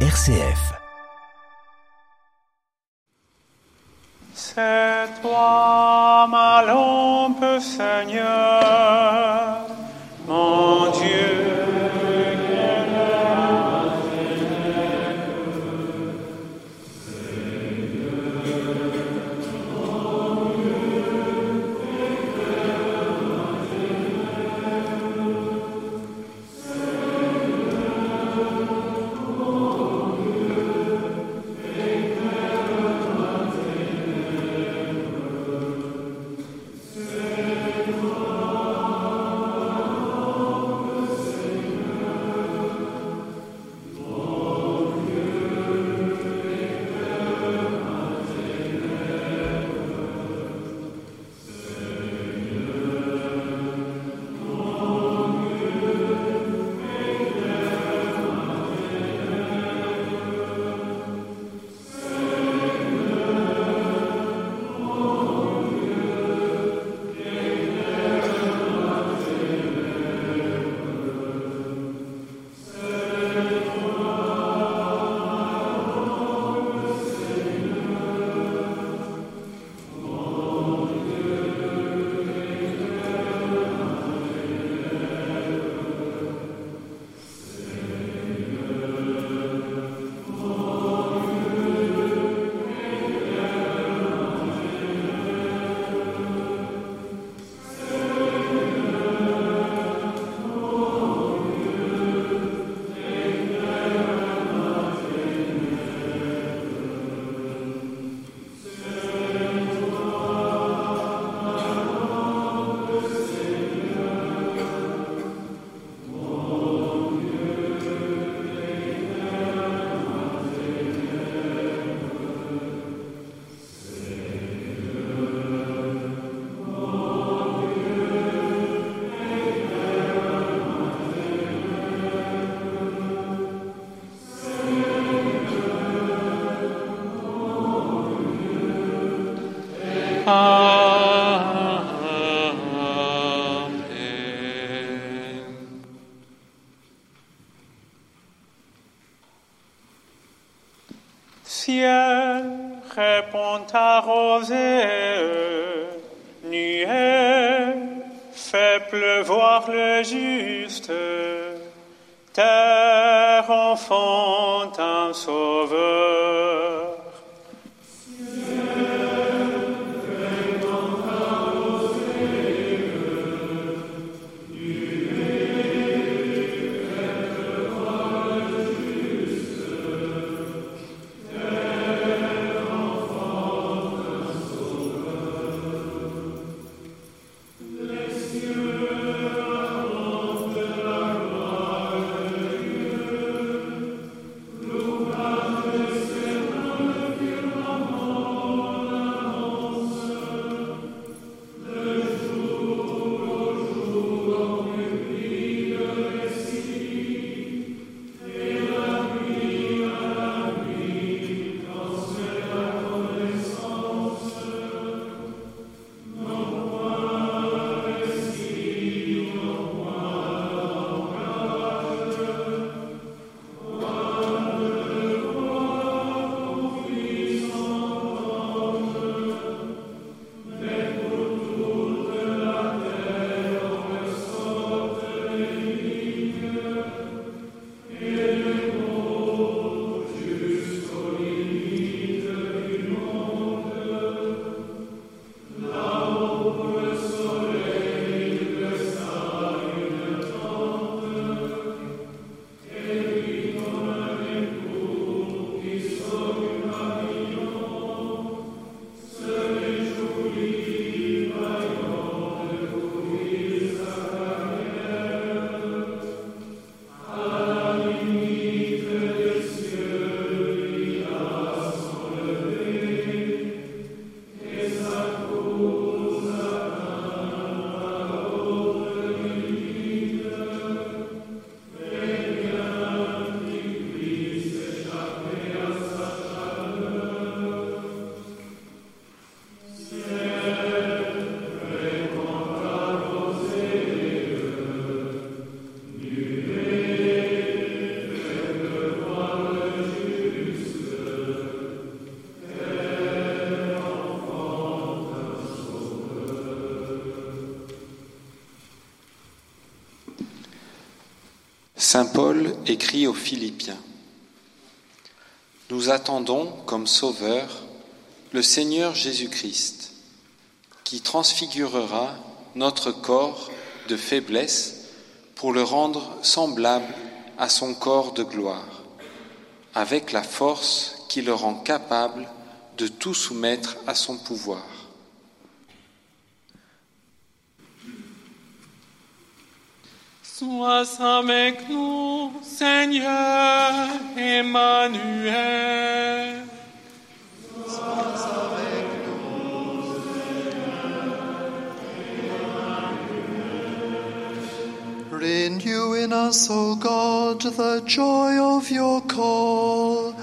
RCF. C'est toi ma lampe, Seigneur, terre enfante un sauveur. Saint Paul écrit aux Philippiens. Nous attendons comme Sauveur le Seigneur Jésus-Christ, qui transfigurera notre corps de faiblesse pour le rendre semblable à son corps de gloire, avec la force qui le rend capable de tout soumettre à son pouvoir. Sois avec nous, Seigneur Emmanuel. Sois avec nous, Seigneur Emmanuel. Renew in us, O God, the joy of your call.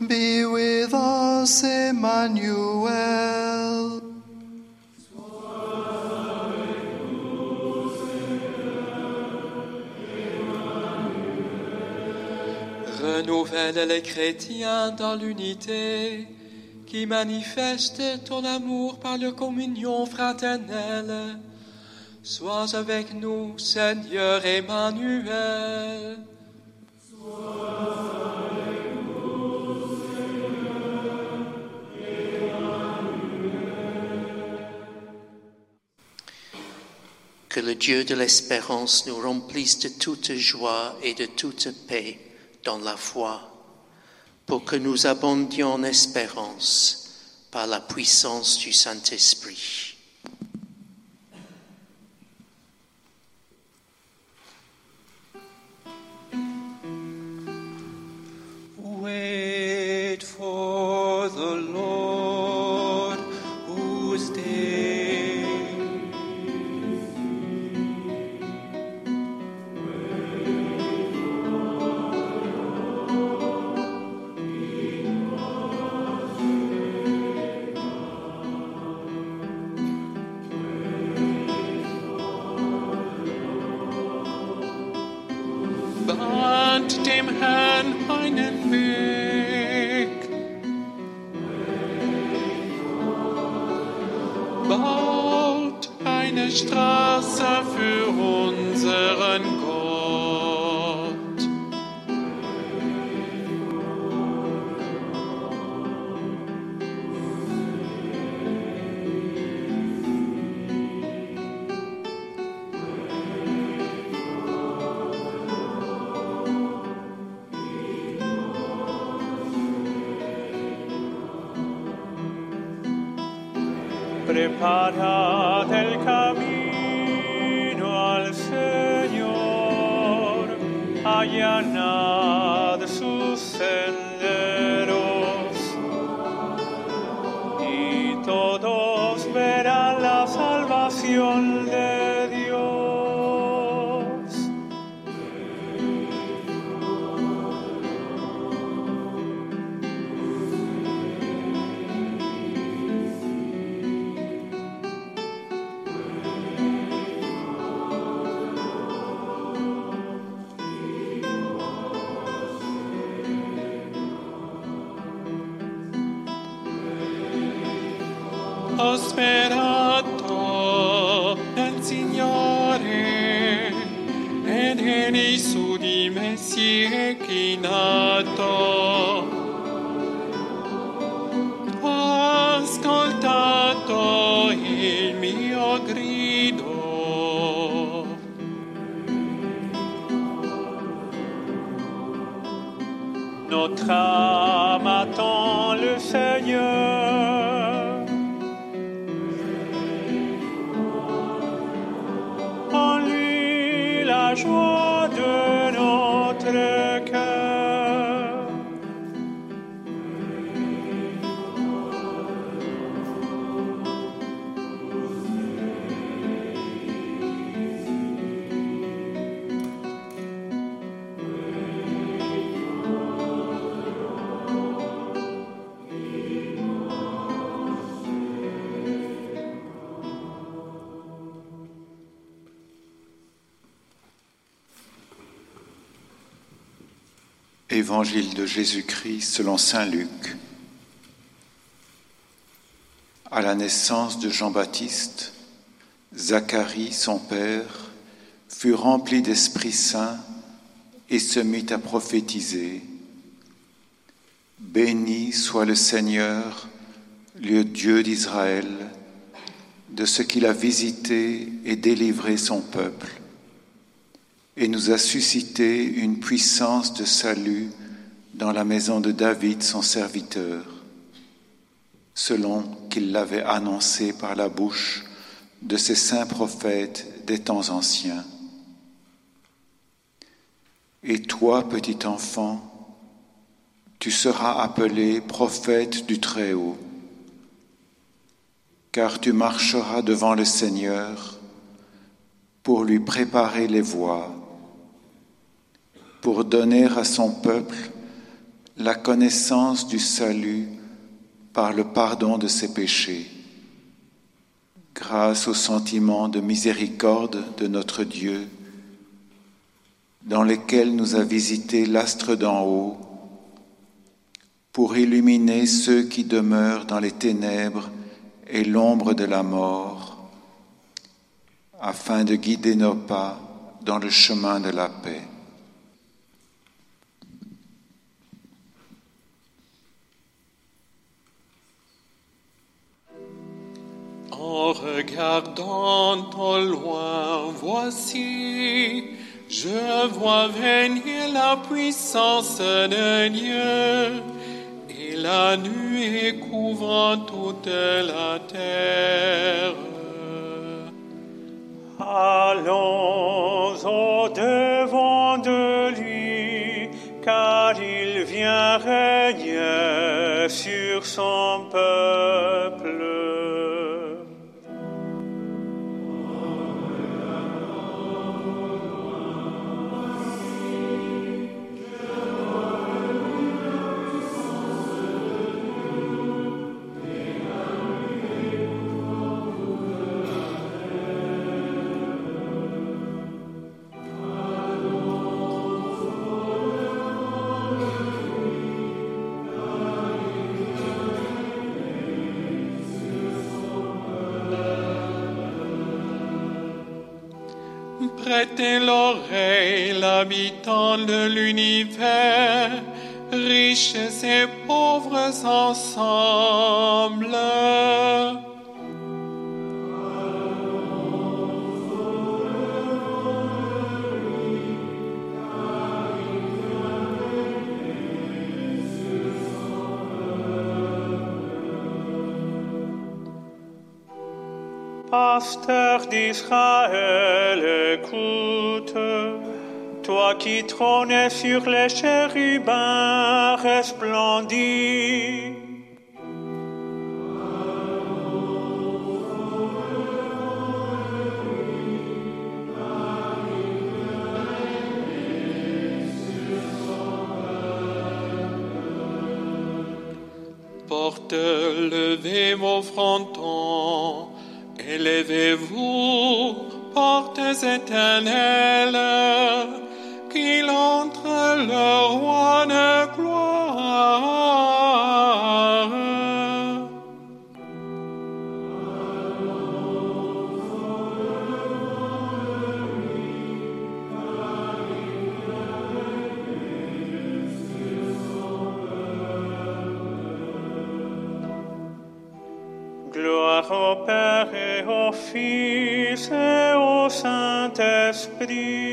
Be with us, Emmanuel. Les chrétiens dans l'unité qui manifeste ton amour par la communion fraternelle. Sois avec nous, Seigneur Emmanuel. Que le Dieu de l'espérance nous remplisse de toute joie et de toute paix dans la foi, pour que nous abondions en espérance par la puissance du Saint-Esprit. Bahnt dem Herrn einen Weg. Baut eine Straße Preparad el camino al Señor, allanad sus senderos, y todos verán la salvación Sperato nel Signore ed egli su di me si è chinato. Ascoltato il mio grido. Notre âme attend le Seigneur. Évangile de Jésus-Christ selon Saint Luc. À la naissance de Jean-Baptiste, Zacharie, son père, fut rempli d'Esprit Saint et se mit à prophétiser. Béni soit le Seigneur, le Dieu d'Israël, de ce qu'il a visité et délivré son peuple, et nous a suscité une puissance de salut dans la maison de David, son serviteur, selon qu'il l'avait annoncé par la bouche de ses saints prophètes des temps anciens. Et toi, petit enfant, tu seras appelé prophète du Très-Haut, car tu marcheras devant le Seigneur pour lui préparer les voies, pour donner à son peuple la connaissance du salut par le pardon de ses péchés, grâce au sentiment de miséricorde de notre Dieu, dans lesquels nous a visité l'astre d'en haut, pour illuminer ceux qui demeurent dans les ténèbres et l'ombre de la mort, afin de guider nos pas dans le chemin de la paix. En regardant au loin, voici, je vois venir la puissance de Dieu et la nuée couvrant toute la terre. Allons au devant de lui, car il vient régner sur son peuple. Prêtez l'oreille, l'habitant de l'univers, riches et pauvres ensemble. Pasteur d'Israël, écoute, toi qui trônes sur les chérubins resplendis. Porte, levez vos frontons, élevez-vous, portes éternelles, Père